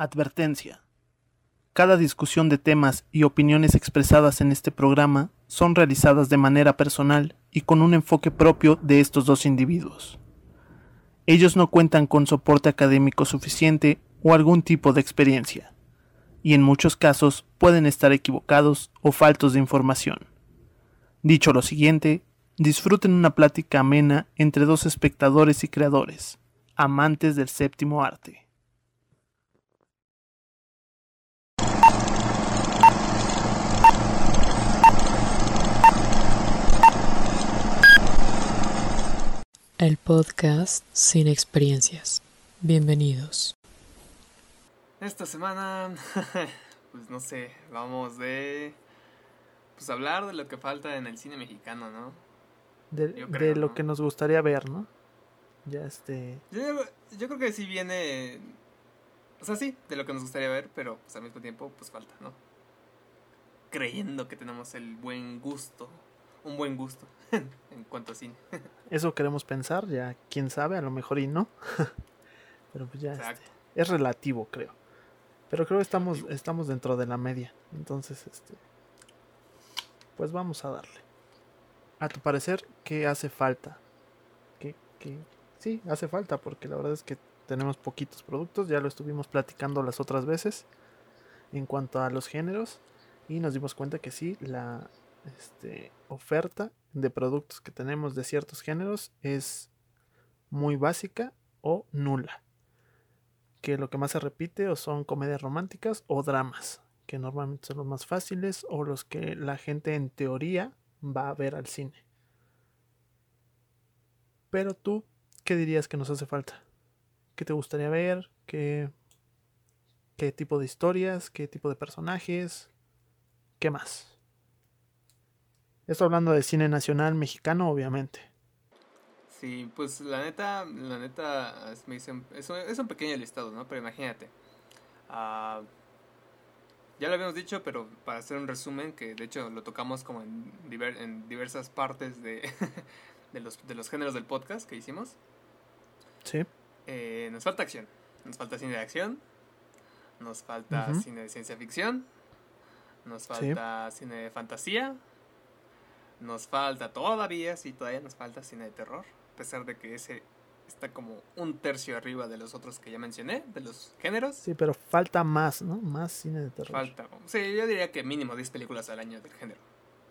Advertencia. Cada discusión de temas y opiniones expresadas en este programa son realizadas de manera personal y con un enfoque propio de estos dos individuos. Ellos no cuentan con soporte académico suficiente o algún tipo de experiencia, y en muchos casos pueden estar equivocados o faltos de información. Dicho lo siguiente, disfruten una plática amena entre dos espectadores y creadores, amantes del séptimo arte. El podcast sin experiencias. Bienvenidos. Esta semana, pues no sé, vamos de pues hablar de lo que falta en el cine mexicano, ¿no? De, lo ¿no? que nos gustaría ver, ¿no? Ya este... Yo, yo creo que sí viene, o sea, sí, de lo que nos gustaría ver, pero pues al mismo tiempo pues falta, ¿no? Creyendo que tenemos el buen gusto, un buen gusto en cuanto a cine. Eso queremos pensar, ya quién sabe, a lo mejor y no. Pero pues ya este, es relativo, creo. Pero creo que estamos, estamos dentro de la media. Entonces, este. Pues vamos a darle. A tu parecer, ¿qué hace falta? ¿Qué, qué? Sí, hace falta, porque la verdad es que tenemos poquitos productos. Ya lo estuvimos platicando las otras veces. En cuanto a los géneros. Y nos dimos cuenta que sí, la este, oferta de productos que tenemos de ciertos géneros es muy básica o nula. Que lo que más se repite o son comedias románticas o dramas, que normalmente son los más fáciles o los que la gente en teoría va a ver al cine. Pero tú, ¿qué dirías que nos hace falta? ¿Qué te gustaría ver? ¿Qué, qué tipo de historias? ¿Qué tipo de personajes? ¿Qué más? Esto hablando de cine nacional mexicano, obviamente. Sí, pues la neta, la neta, es, me dicen- es, un- es un pequeño listado, ¿no? Pero imagínate. ah, ya lo habíamos dicho, pero para hacer un resumen, que de hecho lo tocamos como en, diver- en diversas partes de, de, los, de los géneros del podcast que hicimos. Sí. Eh, nos falta acción. Nos falta cine de acción. Nos falta cine de ciencia ficción. Nos Sí. falta cine de fantasía. Nos falta todavía, sí, todavía nos falta cine de terror. A pesar de que ese está como un tercio arriba de los otros que ya mencioné, de los géneros. Sí, pero falta más, ¿no? Más cine de terror. Falta. Sí, yo diría que mínimo 10 películas al año del género.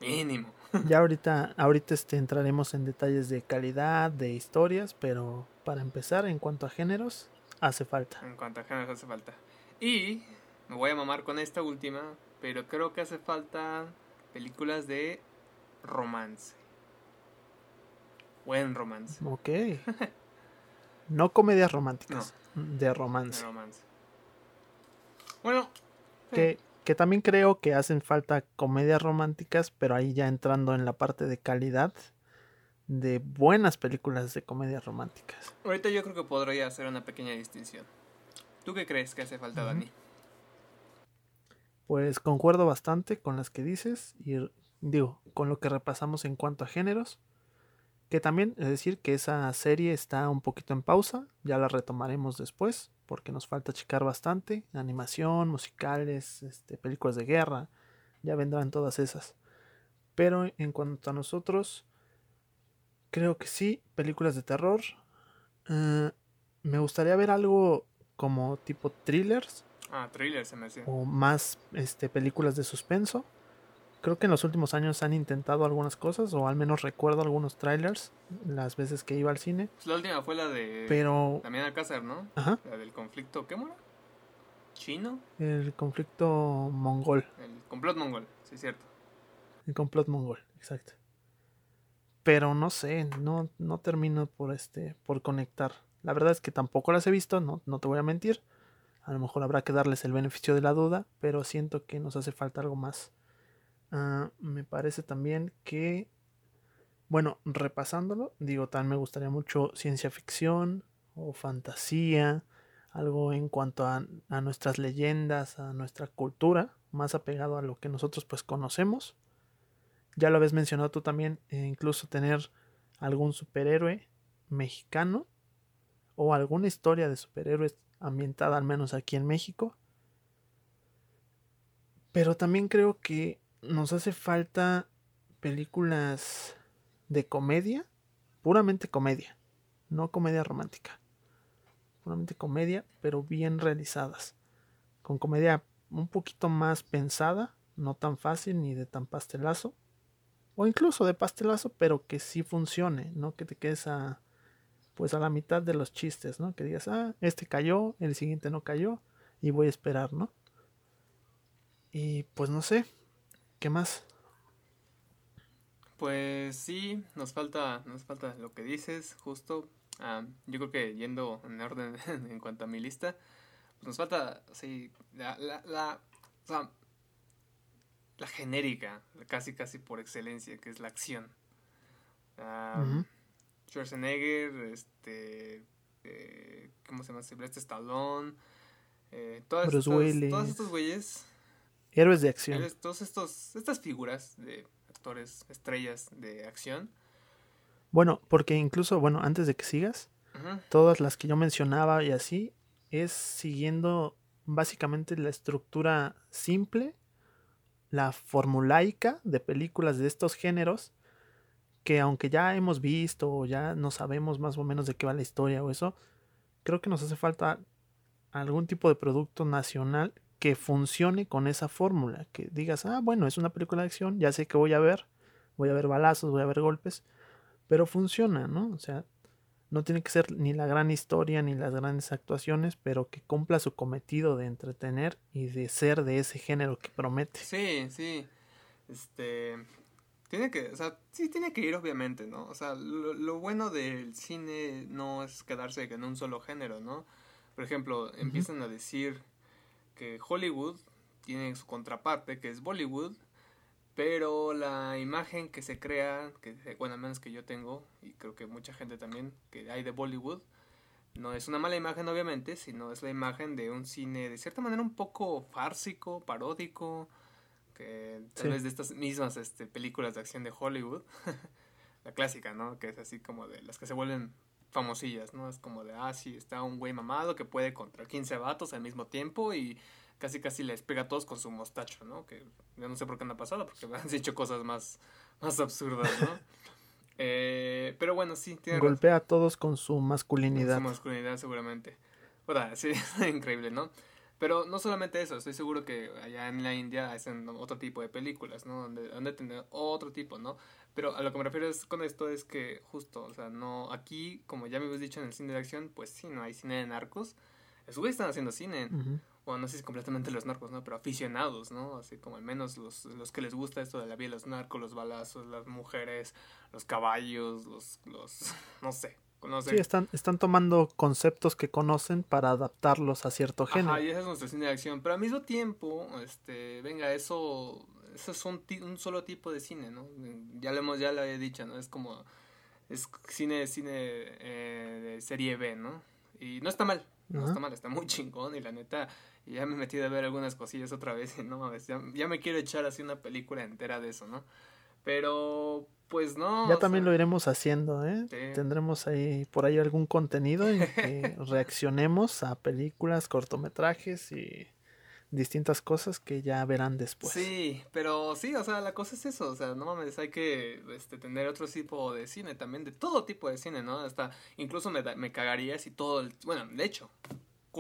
Mínimo. Ya ahorita, ahorita este, entraremos en detalles de calidad, de historias, pero para empezar, en cuanto a géneros, hace falta. En cuanto a géneros hace falta. Y me voy a mamar con esta última, pero creo que hace falta películas de romance. Buen romance. Ok. No comedias románticas, de De romance. romance. Bueno, Que, que también creo que hacen falta comedias románticas, pero ahí ya entrando en la parte de calidad de buenas películas de comedias románticas. ahorita yo creo que podría hacer una pequeña distinción. ¿Tú qué crees que hace falta, Ujú. Dani? Pues concuerdo bastante con las que dices y digo, con lo que repasamos en cuanto a géneros. Que también es decir que esa serie está un poquito en pausa, ya la retomaremos después, porque nos falta checar bastante, animación, musicales, este, películas de guerra, ya vendrán todas esas. Pero en cuanto a nosotros, creo que sí, películas de terror. eh, me gustaría ver algo como tipo thrillers, Ah, se me o más este, películas de suspenso. Creo que en los últimos años han intentado algunas cosas, o al menos recuerdo algunos trailers las veces que iba al cine. Pues la última fue la de Pero, Damián Alcázar, ¿no? ajá, La del conflicto, ¿qué era? ¿Chino? el conflicto mongol, El complot mongol, sí es cierto. el complot mongol, exacto. Pero no sé, no, no termino por este, por conectar. La verdad es que tampoco las he visto, no, no te voy a mentir. A lo mejor habrá que darles el beneficio de la duda, pero siento que nos hace falta algo más. Ah, me parece también que, bueno, repasándolo, digo, también me gustaría mucho ciencia ficción o fantasía, algo en cuanto a, a nuestras leyendas, a nuestra cultura, más apegado a lo que nosotros pues conocemos. Ya lo habías mencionado tú también, eh, incluso tener algún superhéroe mexicano o alguna historia de superhéroes ambientada al menos aquí en México. Pero también creo que nos hace falta películas de comedia, puramente comedia, no comedia romántica. Puramente comedia, pero bien realizadas. Con comedia un poquito más pensada, no tan fácil ni de tan pastelazo. O incluso de pastelazo, pero que sí funcione, no que te quedes a pues a la mitad de los chistes, ¿no? Que digas, ah, este cayó, el siguiente no cayó, y voy a esperar, ¿no? Y pues no sé, ¿qué más? Pues sí, nos falta, nos falta lo que dices, justo. Ah, yo creo que yendo en orden en cuanto a mi lista, pues nos falta, sí, la, la, la, o sea, la genérica, casi casi por excelencia, que es la acción. Uh Schwarzenegger, este, eh, ¿cómo se llama? Sylvester Stallone, eh, todas Bruce estas, todos estos güeyes. Héroes de acción. todos estos, estas figuras de actores, estrellas de acción. Bueno, porque incluso, bueno, antes de que sigas, todas las que yo mencionaba y así, es siguiendo básicamente la estructura simple, la formulaica de películas de estos géneros, que aunque ya hemos visto o ya no sabemos más o menos de qué va la historia o eso, creo que nos hace falta algún tipo de producto nacional que funcione con esa fórmula, que digas, ah, bueno, es una película de acción, ya sé que voy a ver, voy a ver balazos, voy a ver golpes, pero funciona, ¿no? O sea, no tiene que ser ni la gran historia ni las grandes actuaciones, pero que cumpla su cometido de entretener y de ser de ese género que promete. Sí, sí. Este, tiene que, o sea, sí tiene que ir obviamente, ¿no? O sea, lo, bueno del cine no es quedarse en un solo género, ¿no? Por ejemplo, empiezan a decir que Hollywood tiene su contraparte, que es Bollywood, pero la imagen que se crea, que bueno, al menos que yo tengo, y creo que mucha gente también, que hay de Bollywood, no es una mala imagen obviamente, sino es la imagen de un cine de cierta manera un poco fársico, paródico, que tal vez de estas mismas este, películas de acción de Hollywood, la clásica, ¿no? Que es así como de las que se vuelven famosillas, ¿no? Es como de, ah, sí, está un güey mamado que puede contra 15 vatos al mismo tiempo y casi casi les pega a todos con su mostacho, ¿no? Que yo no sé por qué ha pasado, porque han dicho cosas más, más absurdas, ¿no? eh, pero bueno, sí, tiene Golpea a todos con su masculinidad. Con su masculinidad, seguramente. O sea, sí, increíble, ¿no? Pero no solamente eso, estoy seguro que allá en la India hacen otro tipo de películas, ¿no? Donde, donde tener otro tipo, ¿no? Pero a lo que me refiero con esto es que justo, o sea, no, aquí, como ya me habéis dicho en el cine de acción, pues sí, no hay cine de narcos. Esos están haciendo cine. Bueno, no sé si completamente los narcos, ¿no? Pero aficionados, ¿no? Así como al menos los, los que les gusta esto de la vida, los narcos, los balazos, las mujeres, los caballos, los, los no sé, Sí, están, están tomando conceptos que conocen para adaptarlos a cierto género. Ajá, y ese es nuestro cine de acción. Pero al mismo tiempo, este, venga, eso, eso es un, un solo tipo de cine, ¿no? Ya lo hemos, ya lo he dicho, ¿no? Es como, es cine, cine eh, de serie B, ¿no? Y no está mal, no está mal, está muy chingón y la neta, ya me he metido a ver algunas cosillas otra vez y no mames, ya, ya me quiero echar así una película entera de eso, ¿no? Pero pues no. Ya también lo iremos haciendo, ¿eh? Tendremos ahí por ahí algún contenido en que reaccionemos a películas, cortometrajes y distintas cosas que ya verán después. Sí, pero sí, o sea, la cosa es eso, o sea, no mames, hay que este, tener otro tipo de cine también, de todo tipo de cine, ¿no? Hasta, incluso me, me cagaría si todo el, bueno, de hecho,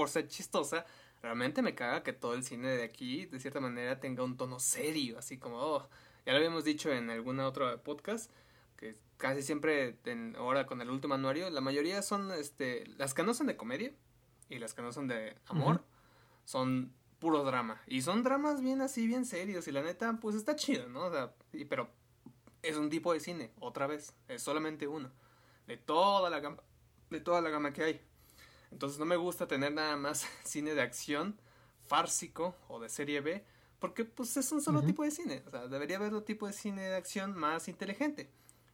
ser chistosa, realmente me caga que todo el cine de aquí, de cierta manera, tenga un tono serio, así como, oh, ya lo habíamos dicho en alguna otra podcast, que casi siempre, ahora con el último anuario, la mayoría son, este, las que no son de comedia y las que no son de amor, son puro drama. Y son dramas bien así, bien serios. Y la neta, pues está chido, ¿no? O sea, pero es un tipo de cine, otra vez, es solamente uno. De toda la gama, de toda la gama que hay. Entonces no me gusta tener nada más cine de acción, fársico o de serie B porque pues es un solo tipo de cine. O sea, debería haber otro tipo de cine de acción más inteligente.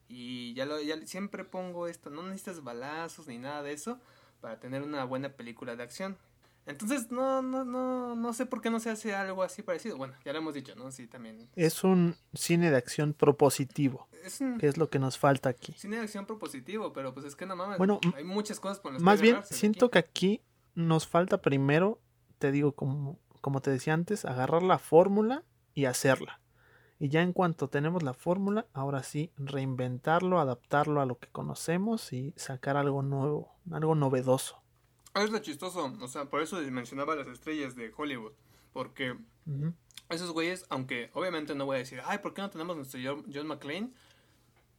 Y ya, lo, ya siempre pongo esto, no necesitas balazos ni nada de eso para tener una buena película de acción. Entonces, no, no, no, no sé por qué no se hace algo así parecido. Bueno, ya lo hemos dicho, ¿no? Sí, también. Es un cine de acción propositivo. Es que es lo que nos falta aquí. Cine de acción propositivo, pero pues es que no mames. Bueno, hay muchas cosas por las Más bien, siento que aquí nos falta primero, te digo, como, como te decía antes, agarrar la fórmula y hacerla. Y ya en cuanto tenemos la fórmula, ahora sí, reinventarlo, adaptarlo a lo que conocemos y sacar algo nuevo, algo novedoso. Es lo chistoso, o sea, por eso mencionaba las estrellas de Hollywood, porque esos güeyes, aunque obviamente no voy a decir, ay, ¿por qué no tenemos nuestro John McClane?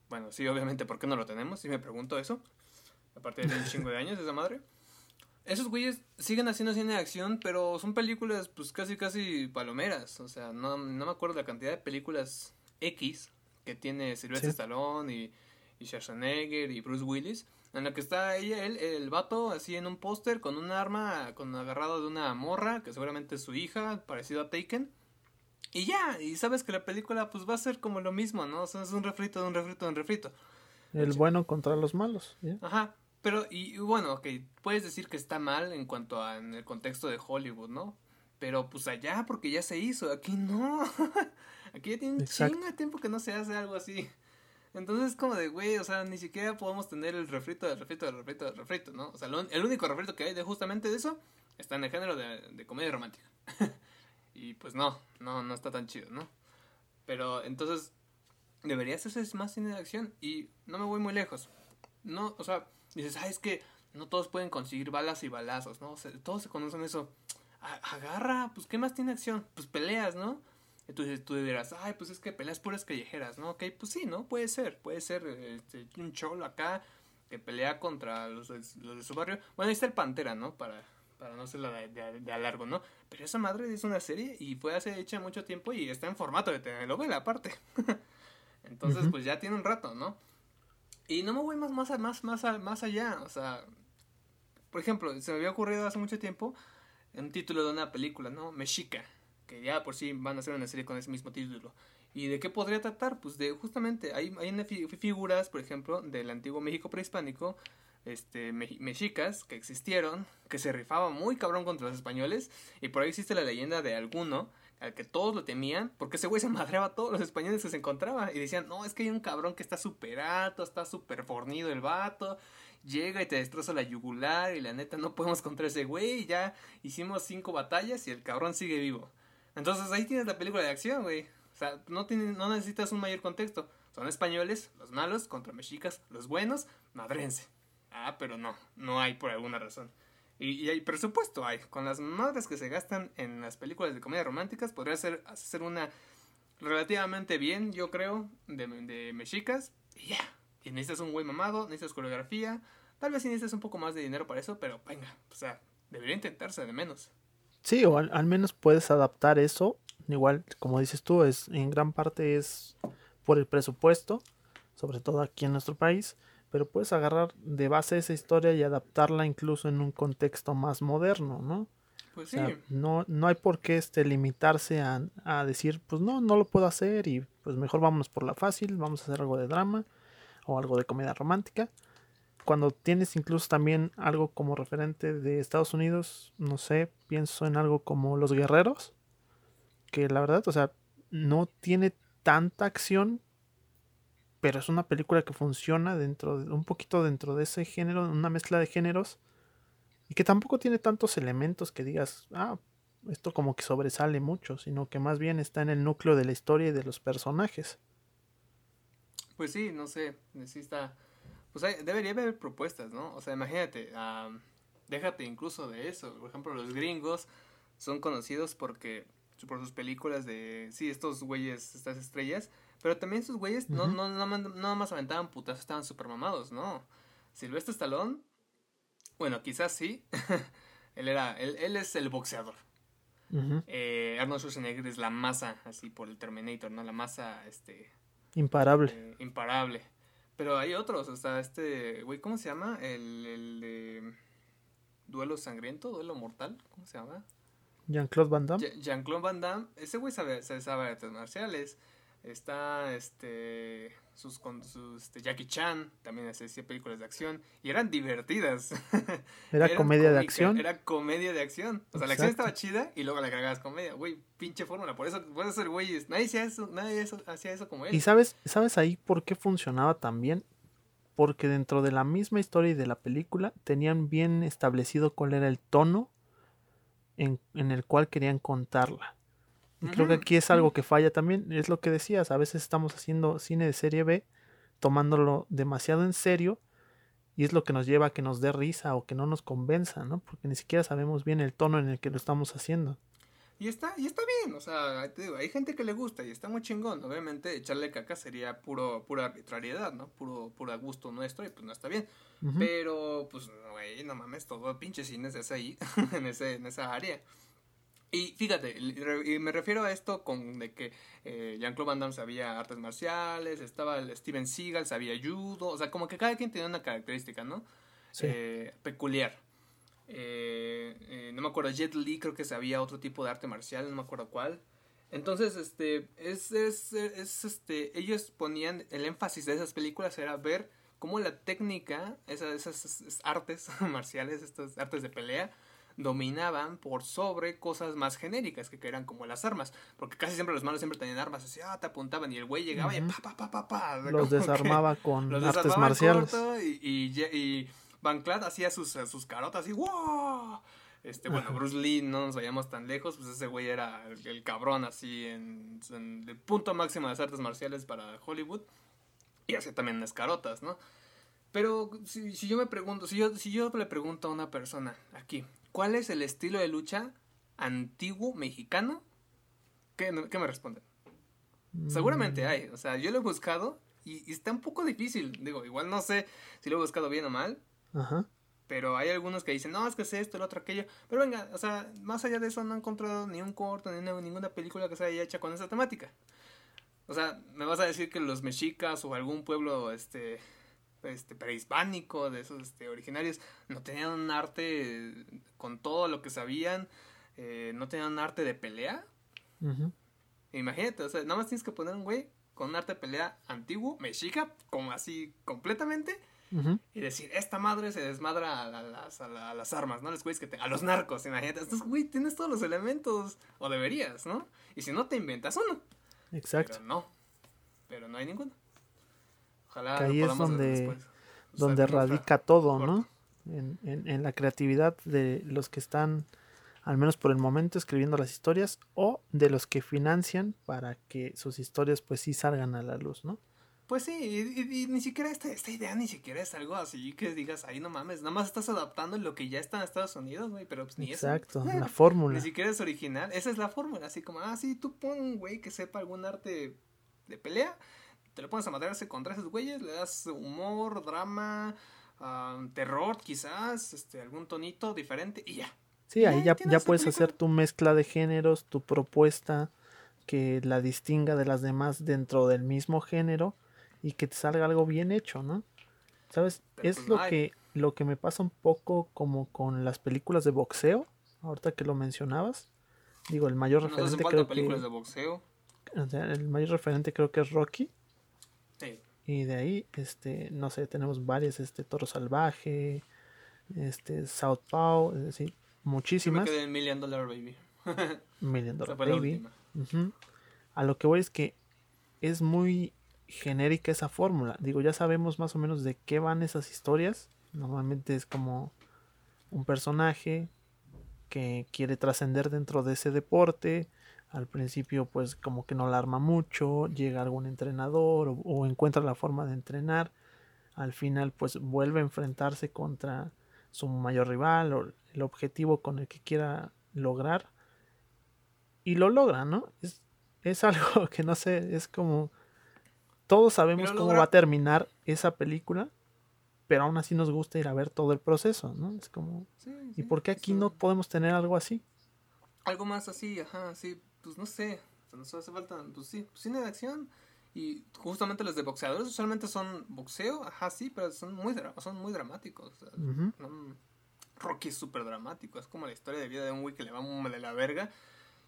Bueno, sí, obviamente, ¿por qué no lo tenemos? Si me pregunto eso, aparte de un chingo de años esa madre. Esos güeyes siguen haciendo cine de acción, pero son películas pues casi casi palomeras. O sea, no, no me acuerdo la cantidad de películas X que tiene Sylvester Stallone y, y Schwarzenegger y Bruce Willis. En la que está ella, él, el vato, así en un póster con un arma, con agarrado de una morra, que seguramente es su hija, parecido a Taken. Y ya, y sabes que la película pues va a ser como lo mismo, ¿no? O sea, es un refrito de un refrito de un refrito. El bueno contra los malos. Ajá. Pero, y bueno, ok, puedes decir que está mal en cuanto a en el contexto de Hollywood, ¿no? Pero pues allá, porque ya se hizo, aquí no. aquí ya tiene un chingo de tiempo que no se hace algo así. Entonces es como de, güey, o sea, ni siquiera podemos tener el refrito del refrito del refrito del refrito, ¿no? O sea, el único refrito que hay de justamente de eso está en el género de, de comedia romántica. y pues no, no, no está tan chido, ¿no? Pero entonces, debería hacerse más cine de acción. Y no me voy muy lejos. No, o sea, dices, ah, es que no todos pueden conseguir balas y balazos, ¿no? Todos se conocen eso. Agarra, pues, ¿qué más tiene acción? Pues peleas, ¿no? Entonces tú dirás, ay, pues es que peleas puras callejeras, ¿no? Ok, pues sí, ¿no? Puede ser, puede ser este, un cholo acá que pelea contra los, los de su barrio. Bueno, ahí está el Pantera, ¿no? Para, para no ser la de, de, a largo, ¿no? Pero esa madre es una serie y fue hace hecha mucho tiempo y está en formato de telenovela aparte. Entonces, pues ya tiene un rato, ¿no? Y no me voy más, más, más, más, más allá. O sea, por ejemplo, se me había ocurrido hace mucho tiempo un título de una película, ¿no? Mexica. Que ya por sí van a hacer una serie con ese mismo título. ¿Y de qué podría tratar? Pues de justamente, hay, hay figuras, por ejemplo, del antiguo México prehispánico, este, mexicas que existieron, que se rifaban muy cabrón contra los españoles. Y por ahí existe la leyenda de alguno al que todos lo temían, porque ese güey se madreaba a todos los españoles que se encontraba. Y decían, no, es que hay un cabrón que está súper alto, está súper fornido el vato. Llega y te destroza la yugular y la neta no podemos contra ese güey. Ya hicimos cinco batallas y el cabrón sigue vivo. Entonces ahí tienes la película de acción, güey. O sea, no, no necesitas un mayor contexto. Son españoles, los malos, contra mexicas, los buenos, madrense. Ah, pero no, no hay por alguna razón. Y, hay presupuesto, hay. Con las madres que se gastan en las películas de comedia románticas, podría ser hacer una relativamente bien, yo creo, de, de mexicas. Y ya. Y necesitas un güey mamado, necesitas coreografía. Tal vez sí necesitas un poco más de dinero para eso, pero venga, o sea, debería intentarse de menos. Sí, o al, menos puedes adaptar eso. Igual, como dices tú, es en gran parte es por el presupuesto, sobre todo aquí en nuestro país pero puedes agarrar de base esa historia y adaptarla incluso en un contexto más moderno, ¿no? Pues sí. no, no hay por qué este, limitarse a, a, decir, pues no, no lo puedo hacer y pues mejor vámonos por la fácil, vamos a hacer algo de drama o algo de comedia romántica. Cuando tienes incluso también algo como referente de Estados Unidos, no sé, pienso en algo como Los Guerreros, que la verdad, o sea, no tiene tanta acción, pero es una película que funciona dentro de, un poquito dentro de ese género, una mezcla de géneros, y que tampoco tiene tantos elementos que digas, ah, esto como que sobresale mucho, sino que más bien está en el núcleo de la historia y de los personajes. Pues sí, no sé, necesita, pues debería haber propuestas, ¿no? O sea, imagínate, déjate incluso de eso, por ejemplo, los gringos son conocidos porque por sus películas de, sí, estos güeyes, estas estrellas, pero también sus güeyes no, no, no, no, más aventaban putas, estaban súper mamados, ¿no? Silvestre Stallone, bueno, quizás sí. él era, él, él, es el boxeador. eh, Arnold Schwarzenegger es la masa, así por el Terminator, ¿no? La masa, este... Imparable. Eh, imparable. Pero hay otros, o sea, este, güey, ¿cómo se llama? El, el de... Duelo sangriento, duelo mortal, ¿cómo se llama? Jean-Claude Van Damme. Jean-Claude Van Damme, ese güey sabe, sabe artes marciales. Está este sus con sus este, Jackie Chan también hacía películas de acción y eran divertidas. Era comedia de acción. Era comedia de acción. O sea, la acción estaba chida y luego le agregabas comedia. Güey, pinche fórmula, por eso puede ser güey, nadie hacía eso, nadie hacía eso como él. ¿Y sabes sabes ahí por qué funcionaba tan bien? porque dentro de la misma historia y de la película tenían bien establecido cuál era el tono en, en el cual querían contarla. Y creo que aquí es algo que falla también, es lo que decías, a veces estamos haciendo cine de serie B, tomándolo demasiado en serio, y es lo que nos lleva a que nos dé risa o que no nos convenza, ¿no? Porque ni siquiera sabemos bien el tono en el que lo estamos haciendo. Y está, y está bien, o sea, te digo, hay gente que le gusta y está muy chingón. Obviamente, echarle caca sería puro, pura arbitrariedad, ¿no? Puro, puro gusto nuestro y pues no está bien. Pero, pues, güey, no mames, todo pinche cine es ahí, en, ese, en esa área. Y fíjate, y me refiero a esto con de que eh, Jean-Claude Van Damme sabía artes marciales, estaba el Steven Seagal, sabía judo, o sea, como que cada quien tenía una característica, ¿no? Sí. Eh, peculiar. Eh, eh, no me acuerdo, Jet Li creo que sabía otro tipo de arte marcial, no me acuerdo cuál. Entonces, este, es, es, es, este, ellos ponían el énfasis de esas películas era ver cómo la técnica, esas, esas artes marciales, estas artes de pelea, dominaban por sobre cosas más genéricas que eran como las armas. Porque casi siempre los malos siempre tenían armas así, ah, te apuntaban y el güey llegaba y pa, pa, pa, pa, Los desarmaba con artes marciales. y, y, Van Clad hacía sus, sus carotas y ¡wow! Este, bueno, Bruce Lee, no nos vayamos tan lejos, pues ese güey era el, cabrón así en, el punto máximo de las artes marciales para Hollywood. Y hacía también las carotas, ¿no? Pero si, si, yo me pregunto, si yo, si yo le pregunto a una persona aquí, ¿cuál es el estilo de lucha antiguo mexicano? ¿Qué, qué me responden? Seguramente mm. hay, o sea, yo lo he buscado y, y, está un poco difícil. Digo, igual no sé si lo he buscado bien o mal. Ajá. Pero hay algunos que dicen, no, es que es esto, el otro, aquello. Pero venga, o sea, más allá de eso no he encontrado ni un corto, ni ninguna película que se haya hecha con esa temática. O sea, me vas a decir que los mexicas o algún pueblo, este, este, prehispánico, de esos, este, originarios, no tenían un arte con todo lo que sabían, eh, no tenían un arte de pelea. Imagínate, o sea, nada más tienes que poner un güey con un arte de pelea antiguo, mexica, como así completamente, y decir, esta madre se desmadra a, las, a, las, armas, ¿no? Les que a los narcos, imagínate. Entonces, güey, tienes todos los elementos, o deberías, ¿no? Y si no, te inventas uno. Exacto. Pero no, pero no hay ninguno. Ojalá que ahí es donde, donde radica todo, ¿no? En, en, en la creatividad de los que están, al menos por el momento, escribiendo las historias, o de los que financian para que sus historias pues sí salgan a la luz, ¿no? Pues sí, y, ni siquiera esta, esta idea ni siquiera es algo así que digas, ahí no mames, nada más estás adaptando lo que ya está en Estados Unidos, güey, pero pues ni Exacto, la fórmula. Ni siquiera es original, esa es la fórmula, así como, ah, sí, tú pon un güey que sepa algún arte de pelea, te lo pones a matarse contra esos güeyes, le das humor, drama, terror quizás, este, algún tonito diferente y ya. Sí, ahí ya, ya puedes hacer tu mezcla de géneros, tu propuesta que la distinga de las demás dentro del mismo género y que te salga algo bien hecho, ¿no? ¿Sabes? es pues lo que, lo que me pasa un poco como con las películas de boxeo, ahorita que lo mencionabas. Digo, el mayor referente creo películas de boxeo. O sea, el mayor referente creo que es Rocky. Y de ahí, este, no sé, tenemos varias, este, Toro Salvaje, este, Southpaw, es decir, muchísimas. Yo me Million Dollar Baby. Million Dollar Baby. A lo que voy es que es muy genérica esa fórmula. Digo, ya sabemos más o menos de qué van esas historias. Normalmente es como un personaje que quiere trascender dentro de ese deporte. Al principio pues como que no la arma mucho, llega algún entrenador o, encuentra la forma de entrenar. Al final pues vuelve a enfrentarse contra su mayor rival o el objetivo con el que quiera lograr. Y lo logra, ¿no? Es, es algo que no sé, es como todos sabemos cómo va a terminar esa película, pero aún así nos gusta ir a ver todo el proceso, ¿no? Es como, ¿y por qué aquí no podemos tener algo así? Algo más así, ajá, sí, pues no sé, nos hace falta, pues sí, pues cine de acción. Y justamente los de boxeadores usualmente son boxeo, ajá, sí, pero son muy, son muy dramáticos. Rocky es súper dramático, es como la historia de vida de un güey que le va de la verga.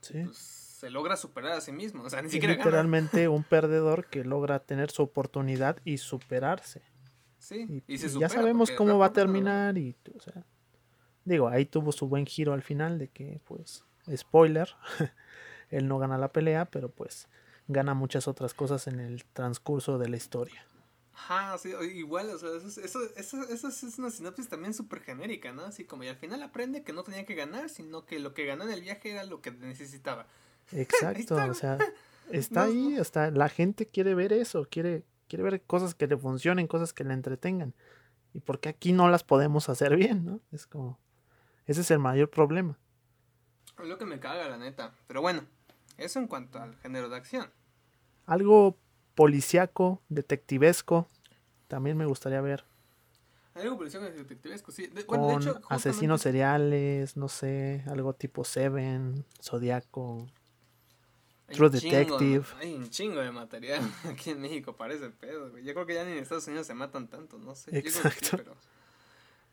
Sí. Pues, se logra superar a sí mismo. O sea, ni siquiera literalmente un perdedor que logra tener su oportunidad y superarse. Sí, y, ya sabemos cómo va a terminar y, o sea, digo, ahí tuvo su buen giro al final de que, pues, spoiler, él no gana la pelea, pero pues gana muchas otras cosas en el transcurso de la historia. Ajá, sí, igual, o sea, eso, eso, eso, eso es una sinopsis también súper genérica, ¿no? Así como, y al final aprende que no tenía que ganar, sino que lo que ganó en el viaje era lo que necesitaba. Exacto, o sea, está ahí, hasta la gente quiere ver eso, quiere, quiere ver cosas que le funcionen, cosas que le entretengan. ¿Y por qué aquí no las podemos hacer bien, no? Es como, ese es el mayor problema. Es lo que me caga, la neta. Pero bueno, eso en cuanto al género de acción. Algo policiaco, detectivesco, también me gustaría ver. Algo policiaco, detectivesco, sí. Con asesinos seriales, no sé, algo tipo Seven, Zodiaco, True Detective. hay un chingo de material aquí en México parece pedo, Yo creo que ya ni en Estados Unidos se matan tanto, no sé. Exacto.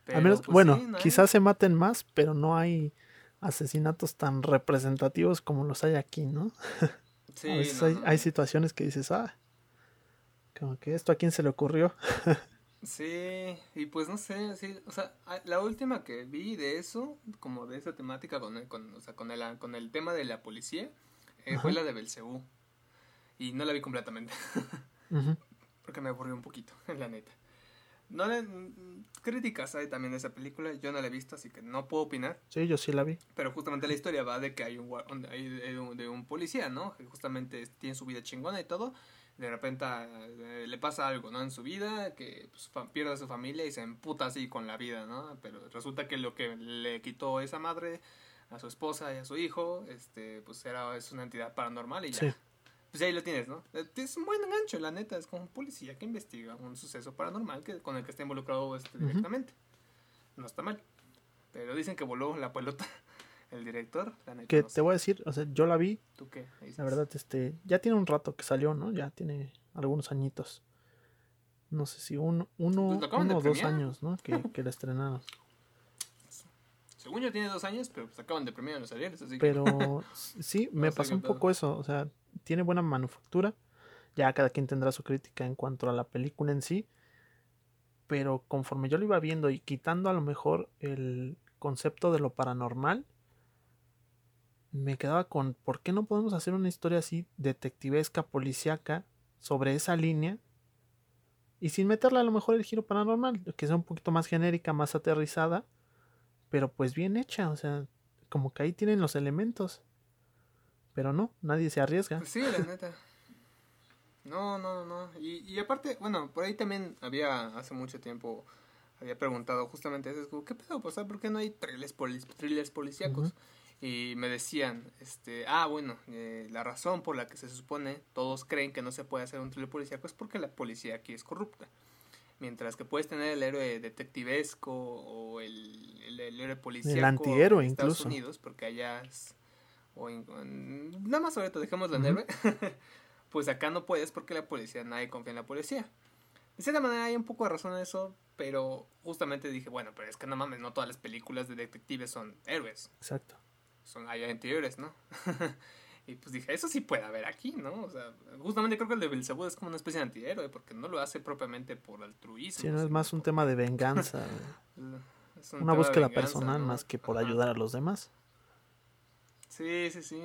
Menos, pues bueno, quizás se maten más, pero no hay asesinatos tan representativos como los hay aquí, ¿no? Sí, a veces hay, hay, situaciones que dices, ah, como que esto a quién se le ocurrió. sí, y pues no sé, sí, o sea, la última que vi de eso, como de esa temática con el, con, o sea, con el, con el tema de la policía, eh, fue la de Belcebú. Y no la vi completamente. Porque me aburrió un poquito, la neta. No le, críticas hay también de esa película, yo no la he visto, así que no puedo opinar. Sí, yo sí la vi. Pero justamente la historia va de que hay un, hay de, un, de un policía, ¿no? Que justamente tiene su vida chingona y todo, de repente eh, le pasa algo, ¿no? En su vida, que pues, pierde a su familia y se emputa así con la vida, ¿no? Pero resulta que lo que le quitó esa madre a su esposa y a su hijo, este, pues era, es una entidad paranormal y ya. Pues ahí lo tienes, ¿no? Es un buen engancho, la neta, es como un policía que investiga un suceso paranormal que, con el que está involucrado este, directamente. No está mal. Pero dicen que voló la pelota el director, Que te voy a decir, o sea, yo la vi. ¿Tú qué? La verdad, este, ya tiene un rato que salió, ¿no? Ya tiene algunos añitos. No sé si uno, uno, pues uno o dos años, ¿no? Que, que la estrenaron. Según yo tiene dos años, pero pues acaban de premiar los Arieles, así Pero sí, me pasó un poco eso, o sea, tiene buena manufactura. Ya cada quien tendrá su crítica en cuanto a la película en sí. Pero conforme yo lo iba viendo y quitando a lo mejor el concepto de lo paranormal, me quedaba con ¿por qué no podemos hacer una historia así detectivesca, policíaca, sobre esa línea? Y sin meterle a lo mejor el giro paranormal, que sea un poquito más genérica, más aterrizada, pero pues bien hecha, o sea, como que ahí tienen los elementos. Pero no, nadie se arriesga. Pues sí, la neta. No, no, no. Y, y aparte, bueno, por ahí también había hace mucho tiempo, había preguntado justamente eso, ¿qué pedo? Pues, ¿por qué no hay thrillers, thrillers policíacos? Y me decían, este, ah, bueno, eh, la razón por la que se supone todos creen que no se puede hacer un thriller policíaco es porque la policía aquí es corrupta. Mientras que puedes tener el héroe detectivesco o el, el, héroe policíaco el antihéroe en Estados Unidos, porque allá es, o nada más ahorita dejémoslo en héroe, pues acá no puedes porque la policía, nadie confía en la policía. De cierta manera hay un poco de razón en eso, pero justamente dije, bueno, pero es que no mames, no todas las películas de detectives son héroes. Exacto son hay anteriores, ¿no? y pues dije, eso sí puede haber aquí, ¿no? O sea, justamente creo que el de Belzebú es como una especie de antihéroe, porque no lo hace propiamente por altruismo. Sí, no es más un tema de venganza. una búsqueda personal más que por ayudar a los demás. Sí, sí, sí.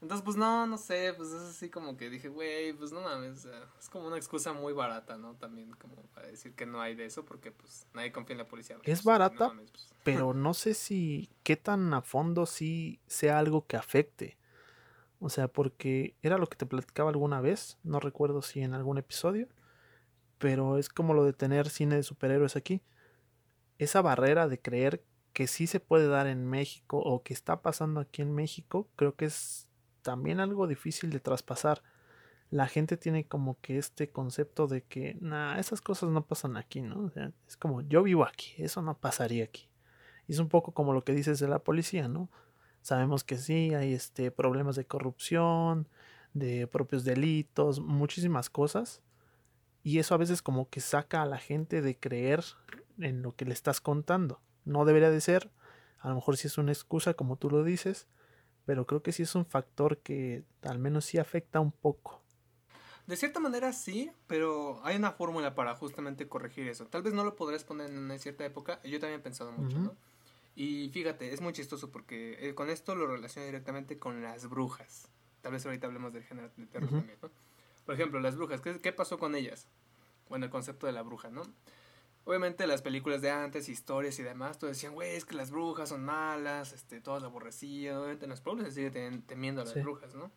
Entonces, pues no, no sé, pues es así como que dije, güey, pues no mames, es como una excusa muy barata, ¿no? También como para decir que no hay de eso porque pues nadie confía en la policía. Es barata, pues. pero no sé si qué tan a fondo sí sea algo que afecte. O sea, porque era lo que te platicaba alguna vez, no recuerdo si en algún episodio, pero es como lo de tener cine de superhéroes aquí. Esa barrera de creer que sí se puede dar en México o que está pasando aquí en México, creo que es también algo difícil de traspasar. La gente tiene como que este concepto de que, nah, esas cosas no pasan aquí, ¿no? es como, yo vivo aquí, eso no pasaría aquí. Y es un poco como lo que dices de la policía, ¿no? Sabemos que sí, hay este, problemas de corrupción, de propios delitos, muchísimas cosas. Y eso a veces como que saca a la gente de creer en lo que le estás contando. No debería de ser, a lo mejor si es una excusa como tú lo dices, pero creo que sí es un factor que al menos sí afecta un poco. De cierta manera sí, pero hay una fórmula para justamente corregir eso. Tal vez no lo podrás poner en una cierta época, yo también he pensado mucho, ¿no? Y fíjate, es muy chistoso porque eh, con esto lo relaciono directamente con las brujas. Tal vez ahorita hablemos del género de terror también, ¿no? Por ejemplo, las brujas, ¿qué, ¿qué, pasó con ellas? bueno, el concepto de la bruja, ¿no? Obviamente las películas de antes, historias y demás, todos decían, güey, es que las brujas son malas, este, todas la aborrecían, obviamente en los pueblos se sigue temiendo a las brujas, ¿no?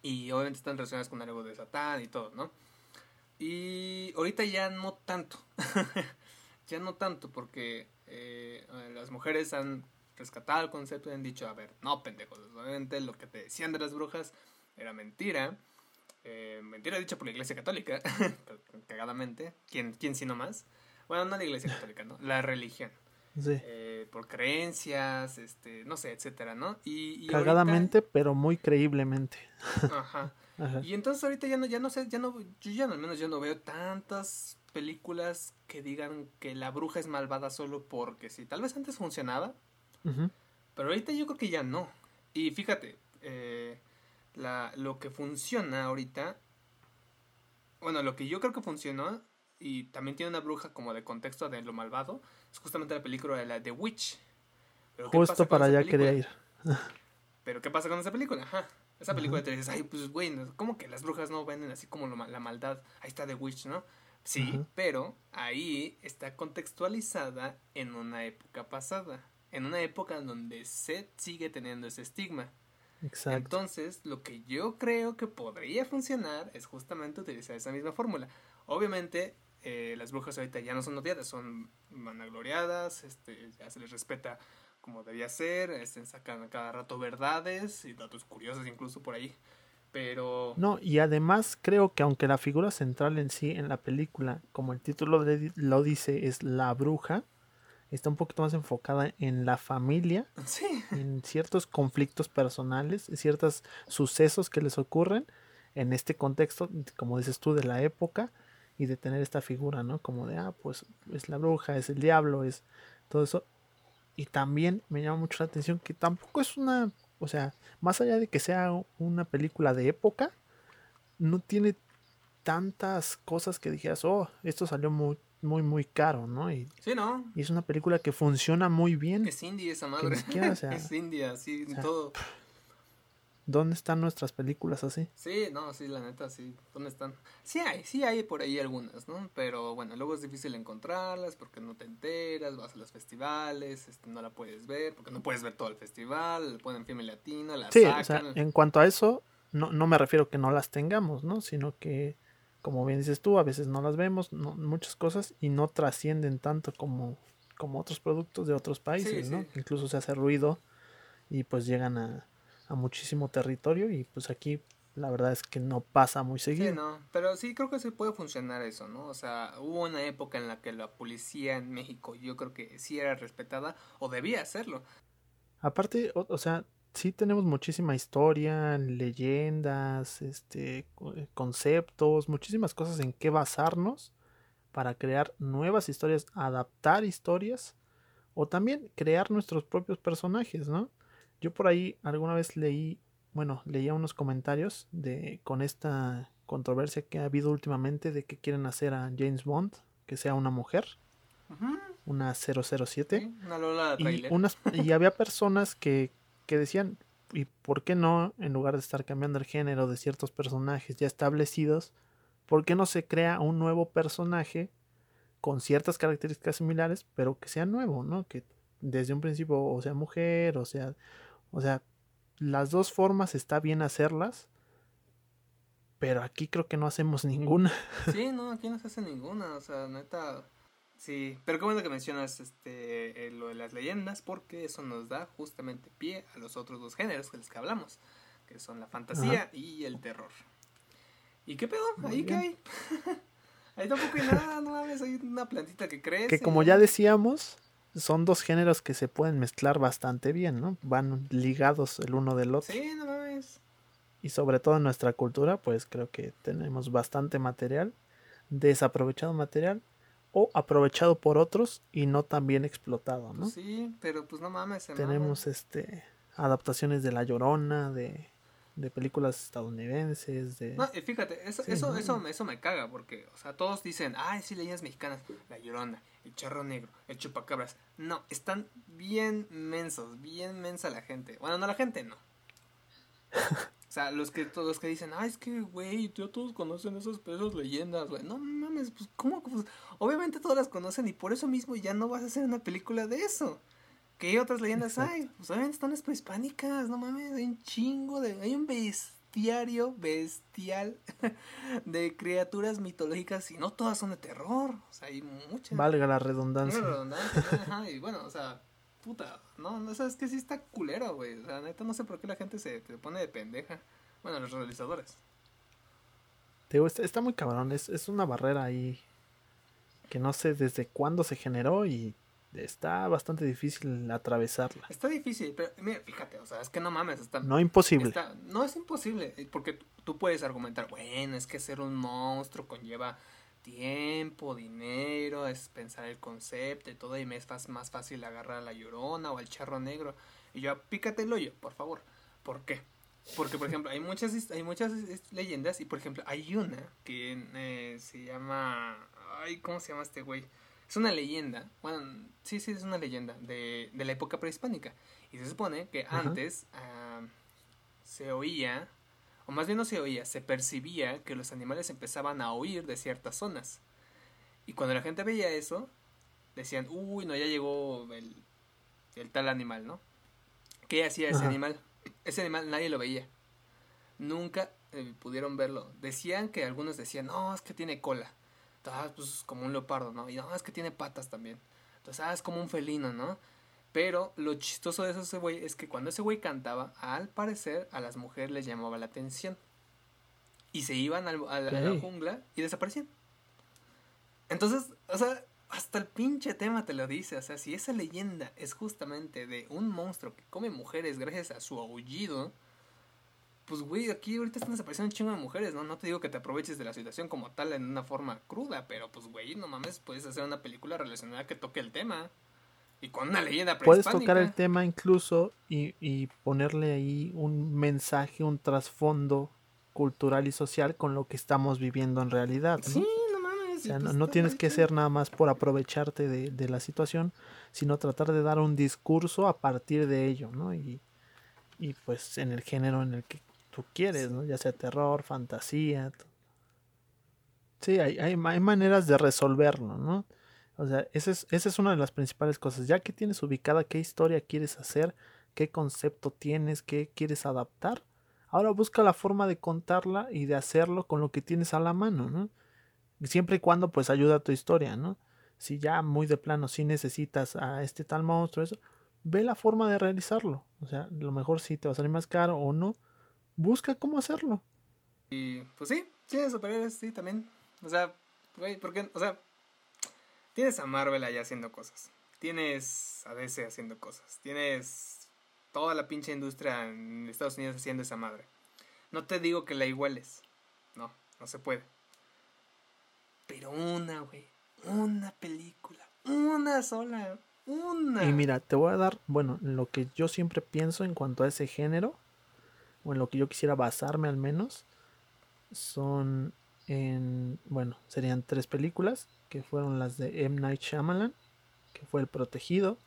Y obviamente están relacionadas con algo de Satán y todo, ¿no? Y ahorita ya no tanto, ya no tanto, porque eh, las mujeres han rescatado el concepto y han dicho, a ver, no, pendejos, obviamente lo que te decían de las brujas era mentira, eh, mentira dicha por la Iglesia Católica, cagadamente, ¿quién, quién sino más? Bueno, no la iglesia católica, ¿no? La religión. Sí. Eh, por creencias, este, no sé, etcétera, ¿no? Y, Cagadamente, pero muy creíblemente. Ajá. Y entonces ahorita ya no, ya no sé, ya no, yo ya al menos yo no veo tantas películas que digan que la bruja es malvada solo porque sí. Tal vez antes funcionaba, pero ahorita yo creo que ya no. Y fíjate, eh, la, lo que funciona ahorita, bueno, lo que yo creo que funcionó y también tiene una bruja como de contexto de lo malvado, es justamente la película de la The Witch. Justo para allá quería ir. Pero ¿qué pasa con esa película? Ajá. Esa película te dices, ay, pues güey, ¿cómo que las brujas no venden así como la maldad? Ahí está The Witch, ¿no? Sí, pero ahí está contextualizada en una época pasada, en una época en donde se sigue teniendo ese estigma. Exacto. Entonces, lo que yo creo que podría funcionar es justamente utilizar esa misma fórmula. Obviamente, eh, las brujas ahorita ya no son odiadas, son vanagloriadas, este, ya se les respeta como debía ser, este, sacan cada rato verdades y datos curiosos incluso por ahí. Pero... No, y además creo que aunque la figura central en sí en la película, como el título lo dice, es la bruja, está un poquito más enfocada en la familia, en ciertos conflictos personales, ciertos sucesos que les ocurren en este contexto, como dices tú, de la época, y de tener esta figura, ¿no? Como de, ah, pues es la bruja, es el diablo, es todo eso. Y también me llama mucho la atención que tampoco es una, o sea, más allá de que sea una película de época, no tiene tantas cosas que dijeras, oh, esto salió muy, muy, muy caro, ¿no? Y, sí, ¿no? Y es una película que funciona muy bien. Es indie esa madre. es indie, sí, todo. ¿Dónde están nuestras películas así? Sí, no, sí, la neta, sí. ¿Dónde están? Sí hay, sí hay por ahí algunas, ¿no? Pero bueno, luego es difícil encontrarlas porque no te enteras, vas a los festivales, este, no la puedes ver, porque no puedes ver todo el festival, ponen film latino, la sí, O sea, en cuanto a eso, no, no me refiero que no las tengamos, ¿no? Sino que, como bien dices tú, a veces no las vemos, no, muchas cosas, y no trascienden tanto como, como otros productos de otros países, ¿no? Incluso se hace ruido y pues llegan a a muchísimo territorio y pues aquí la verdad es que no pasa muy seguido. Sí, no, pero sí creo que sí puede funcionar eso, ¿no? O sea, hubo una época en la que la policía en México yo creo que sí era respetada o debía hacerlo. Aparte, o, sea, sí tenemos muchísima historia, leyendas, este, conceptos, muchísimas cosas en qué basarnos para crear nuevas historias, adaptar historias o también crear nuestros propios personajes, ¿no? Yo por ahí alguna vez leí, bueno, leía unos comentarios de con esta controversia que ha habido últimamente de que quieren hacer a James Bond que sea una mujer, una 007. una Lola y, unas, y había personas que, que decían, ¿y por qué no, en lugar de estar cambiando el género de ciertos personajes ya establecidos, por qué no se crea un nuevo personaje con ciertas características similares, pero que sea nuevo, ¿no? Que desde un principio o sea mujer, o sea, o sea, las dos formas está bien hacerlas, pero aquí creo que no hacemos ninguna. Sí, no, aquí no se hace ninguna, o sea, neta, sí, pero qué bueno que mencionas este, eh, lo de las leyendas, porque eso nos da justamente pie a los otros dos géneros de los que hablamos, que son la fantasía y el terror. ¿Y qué pedo? ¿Ahí qué hay? Ahí tampoco hay nada, no mames, hay una plantita que crece. Que como ya decíamos, son dos géneros que se pueden mezclar bastante bien, ¿no? Van ligados el uno del otro. Sí, no mames. Y sobre todo en nuestra cultura, pues creo que tenemos bastante material, desaprovechado material o aprovechado por otros y no tan bien explotado, ¿no? sí, pero pues no mames. Tenemos este adaptaciones de La Llorona, de de películas estadounidenses, de... No, fíjate, eso, eso, eso, eso me caga, porque, o sea, todos dicen, ay, sí, leyendas mexicanas, La Llorona, El Charro Negro, El Chupacabras. No, están bien mensos, bien mensa la gente. Bueno, no la gente, no. O sea, los que todos que dicen, ah, es que, güey, todos conocen esas, leyendas, güey. No mames, pues, ¿cómo? Pues, obviamente todas las conocen y por eso mismo ya no vas a hacer una película de eso. ¿Qué otras leyendas hay? Pues obviamente están las prehispánicas, no mames, hay un chingo de... Hay un bestiario bestial de criaturas mitológicas y no todas son de terror. O sea, hay muchas. Valga la redundancia. Valga la redundancia, ajá, y bueno, o sea, puta, no, no sabes que sí está culero, güey. O sea, neta, no sé por qué la gente se, se pone de pendeja. Bueno, los realizadores. Te digo, está, está muy cabrón, es, es una barrera ahí que no sé desde cuándo se generó y está bastante difícil atravesarla. Está difícil, pero mira, fíjate, o sea, es que no mames. Está, no imposible. Está, no es imposible, eh, porque tú puedes argumentar, bueno, es que ser un monstruo conlleva tiempo, dinero, es pensar el concepto y todo, y me es más fácil agarrar a la llorona o al charro negro. Y yo, pícate el hoyo, por favor. ¿Por qué? Porque, por ejemplo, hay muchas, hay muchas leyendas y, por ejemplo, hay una que eh, se llama... Ay, ¿cómo se llama este güey? Es una leyenda, bueno, sí, sí, es una leyenda de, de la época prehispánica. Y se supone que antes uh, se oía, o más bien no se oía, se percibía que los animales empezaban a huir de ciertas zonas. Y cuando la gente veía eso, decían, uy, no, ya llegó el, el tal animal, ¿no? ¿Qué hacía ese animal? Ese animal nadie lo veía. Nunca eh, pudieron verlo. Decían que algunos decían, no, es que tiene cola. Ah, pues como un leopardo, ¿no? Y no, es que tiene patas también. Entonces, ah, es como un felino, ¿no? Pero lo chistoso de ese güey es que cuando ese güey cantaba, al parecer a las mujeres les llamaba la atención. Y se iban al, a, la jungla y desaparecían. Entonces, o sea, hasta el pinche tema te lo dice. O sea, si esa leyenda es justamente de un monstruo que come mujeres gracias a su aullido, pues güey, aquí ahorita están desapareciendo un chingo de mujeres, ¿no? No te digo que te aproveches de la situación como tal en una forma cruda, pero pues güey, no mames, puedes hacer una película relacionada que toque el tema. Y con una leyenda Puedes tocar el tema incluso y, y ponerle ahí un mensaje, un trasfondo cultural y social con lo que estamos viviendo en realidad. ¿no? Sí, no mames. O sea, no, no tienes que ser nada más por aprovecharte de, de, la situación, sino tratar de dar un discurso a partir de ello, ¿no? Y, y pues en el género en el que tú quieres, ¿no? Ya sea terror, fantasía. Sí, hay, hay, hay, maneras de resolverlo, ¿no? O sea, esa es, es una de las principales cosas. Ya que tienes ubicada qué historia quieres hacer, qué concepto tienes, qué quieres adaptar, ahora busca la forma de contarla y de hacerlo con lo que tienes a la mano, ¿no? Siempre y cuando pues ayuda a tu historia, ¿no? Si ya muy de plano sí necesitas a este tal monstruo, eso, ve la forma de realizarlo. O sea, a lo mejor sí te va a salir más caro o no, busca cómo hacerlo. Y pues sí, sí, superhéroes, sí, también. O sea, güey, porque, o sea, tienes a Marvel allá haciendo cosas. Tienes a DC haciendo cosas. Tienes toda la pinche industria en Estados Unidos haciendo esa madre. No te digo que la iguales. No, no se puede. Pero una, güey. Una película. Una sola. Una. Y mira, te voy a dar, bueno, lo que yo siempre pienso en cuanto a ese género o en lo que yo quisiera basarme al menos, son en, bueno, serían tres películas, que fueron las de M. Night Shyamalan, que fue El Protegido,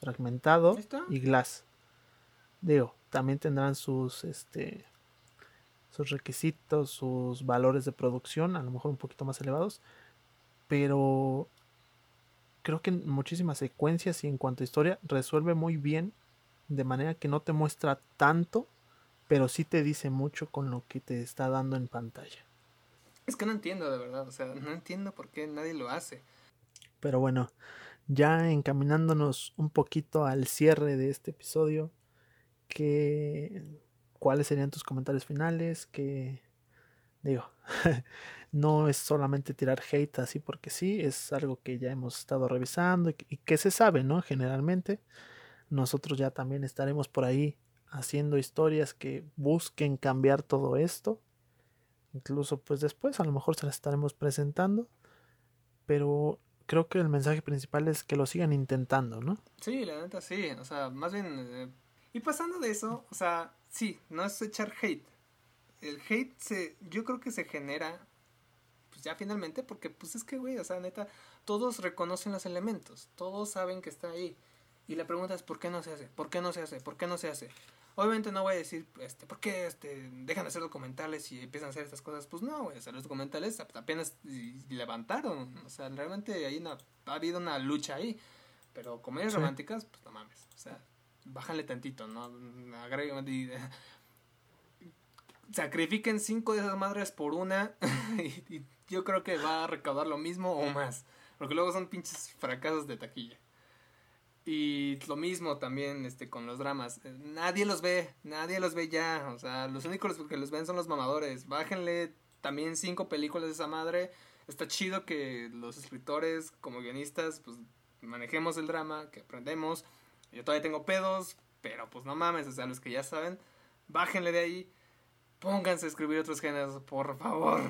Fragmentado y Glass. Digo, también tendrán sus, este, sus requisitos, sus valores de producción, a lo mejor un poquito más elevados, pero creo que en muchísimas secuencias y en cuanto a historia resuelve muy bien, de manera que no te muestra tanto pero sí te dice mucho con lo que te está dando en pantalla. Es que no entiendo de verdad, o sea, no entiendo por qué nadie lo hace. Pero bueno, ya encaminándonos un poquito al cierre de este episodio, que cuáles serían tus comentarios finales, que digo, no es solamente tirar hate así porque sí, es algo que ya hemos estado revisando y y que se sabe, ¿no? Generalmente nosotros ya también estaremos por ahí haciendo historias que busquen cambiar todo esto. Incluso pues después a lo mejor se las estaremos presentando. Pero creo que el mensaje principal es que lo sigan intentando, ¿no? Sí, la neta sí. O sea, más bien... Eh, y pasando de eso, o sea, sí, no es echar hate. El hate se, yo creo que se genera, pues ya finalmente, porque pues es que, güey, o sea, neta, todos reconocen los elementos, todos saben que está ahí. Y la pregunta es, ¿por qué no se hace? ¿Por qué no se hace? ¿Por qué no se hace? Obviamente no voy a decir, este, ¿por qué este, dejan de hacer documentales y empiezan a hacer estas cosas? Pues no, güey, o sea, los documentales apenas levantaron. O sea, realmente hay una, ha habido una lucha ahí. Pero comedias Sí. románticas, pues no mames. O sea, bájale tantito, ¿no? Agreguen, y- sacrifiquen cinco de esas madres por una y, y yo creo que va a recaudar lo mismo o más. Porque luego son pinches fracasos de taquilla. Y lo mismo también este con los dramas. Nadie los ve, nadie los ve ya. O sea, los únicos que los ven son los mamadores. Bájenle también cinco películas de esa madre. Está chido que los escritores, como guionistas, pues manejemos el drama, que aprendemos. Yo todavía tengo pedos, pero pues no mames, o sea, los que ya saben, bájenle de ahí. Pónganse a escribir otros géneros, por favor.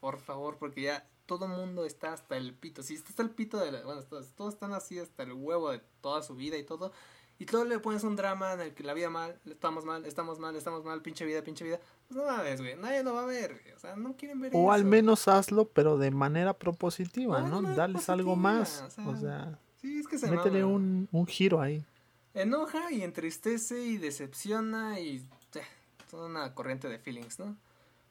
Por favor, porque ya todo mundo está hasta el pito. Si está hasta el pito de la, Bueno, todos, todos están así hasta el huevo de toda su vida y todo. Y todo le pones un drama en el que la vida mal, estamos mal, estamos mal, estamos mal, pinche vida, pinche vida. Pues no mames, güey. Nadie lo va a ver. güey. O sea, no quieren ver O al menos hazlo, pero de manera propositiva, ¿no? manera Darles algo más. o sea, O sea, Sí, es que se métele mama. un, un giro ahí. enoja y entristece y decepciona y eh, toda una corriente de feelings, ¿no?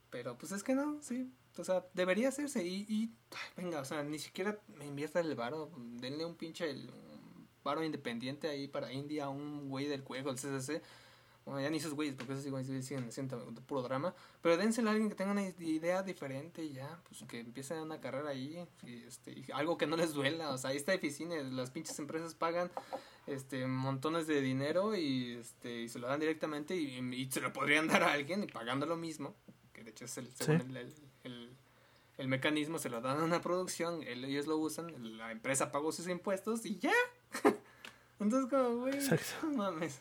Pero pues es que no, sí. O sea, debería hacerse y, y venga, o sea, ni siquiera me invierta el varo, denle un pinche el, un varo independiente ahí para India, a un güey del juego, el CCC. Bueno, ya ni esos güeyes, porque esos güeyes siguen haciendo puro drama. Pero dénselo a alguien que tenga una idea diferente y ya, pues que empiece una carrera ahí. Y, este, y algo que no les duela. O sea, ahí está Eficine, las pinches empresas pagan este montones de dinero y este y se lo dan directamente y, y se lo podrían dar a alguien y pagando lo mismo que de hecho es el, según Sí. el, el, el- el mecanismo se lo dan a una producción el- ellos lo usan la empresa pagó sus impuestos y ya entonces como güey no mames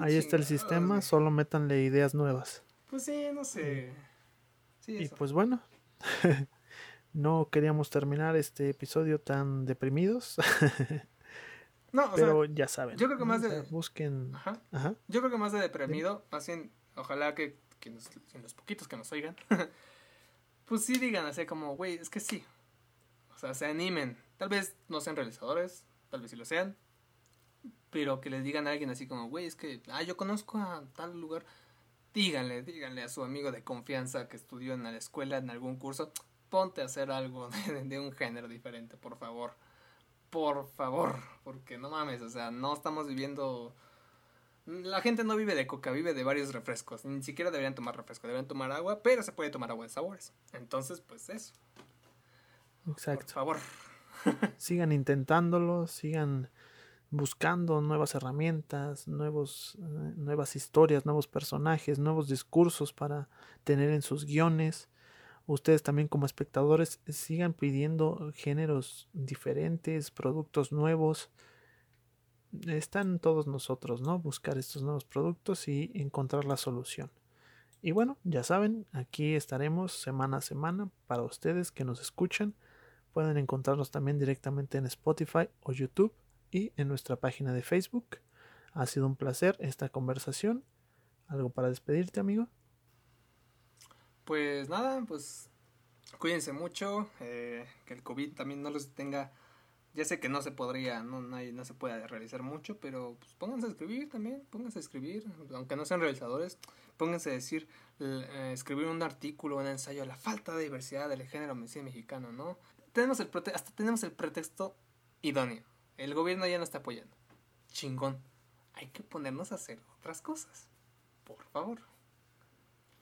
Ahí está el sistema, güey. solo métanle ideas nuevas. pues sí no sé sí Y eso. pues bueno, no queríamos terminar este episodio tan deprimidos, no o pero sea ya saben. yo creo que más de- busquen. ajá Ajá. Yo creo que más de deprimido, más bien, ojalá que, que nos- en los poquitos que nos oigan, pues sí digan así como, güey, es que sí. O sea, se animen. Tal vez no sean realizadores, tal vez sí lo sean, pero que les digan a alguien así como, güey, es que, ah, yo conozco a tal lugar. Díganle, díganle a su amigo de confianza que estudió en la escuela, en algún curso, ponte a hacer algo de, de un género diferente, por favor. Por favor, porque no mames, o sea, no estamos viviendo la gente no vive de coca, vive de varios refrescos. Ni siquiera deberían tomar refresco, deberían tomar agua, pero se puede tomar agua de sabores. Entonces, pues eso, por Exacto. favor. Sigan intentándolo, sigan buscando nuevas herramientas, nuevos, eh, nuevas historias, nuevos personajes, nuevos discursos para tener en sus guiones. Ustedes también como espectadores sigan pidiendo géneros diferentes, productos nuevos. Están todos nosotros, ¿no? Buscar estos nuevos productos y encontrar la solución. Y bueno, ya saben, aquí estaremos semana a semana para ustedes que nos escuchan. Pueden encontrarnos también directamente en Spotify o YouTube y en nuestra página de Facebook. Ha sido un placer esta conversación. ¿Algo para despedirte, amigo? Pues nada, pues cuídense mucho, eh, que el COVID también no los tenga. Ya sé que no se podría, no, no, hay- no se puede realizar mucho, pero pues pónganse a escribir también, pónganse a escribir, aunque no sean realizadores, pónganse a decir, eh, escribir un artículo, un ensayo, la falta de diversidad del género mexicano, ¿no? Tenemos el hasta tenemos el pretexto idóneo, el gobierno ya no está apoyando, chingón, hay que ponernos a hacer otras cosas, por favor.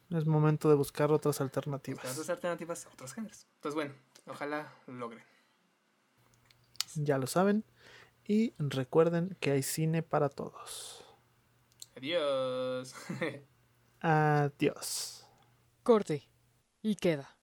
Es momento de buscar otras buscar alternativas. otras alternativas a otros géneros. Entonces, bueno, ojalá lo logren. Ya lo saben. Y recuerden que hay cine para todos. Adiós. Adiós. Corte. Y queda.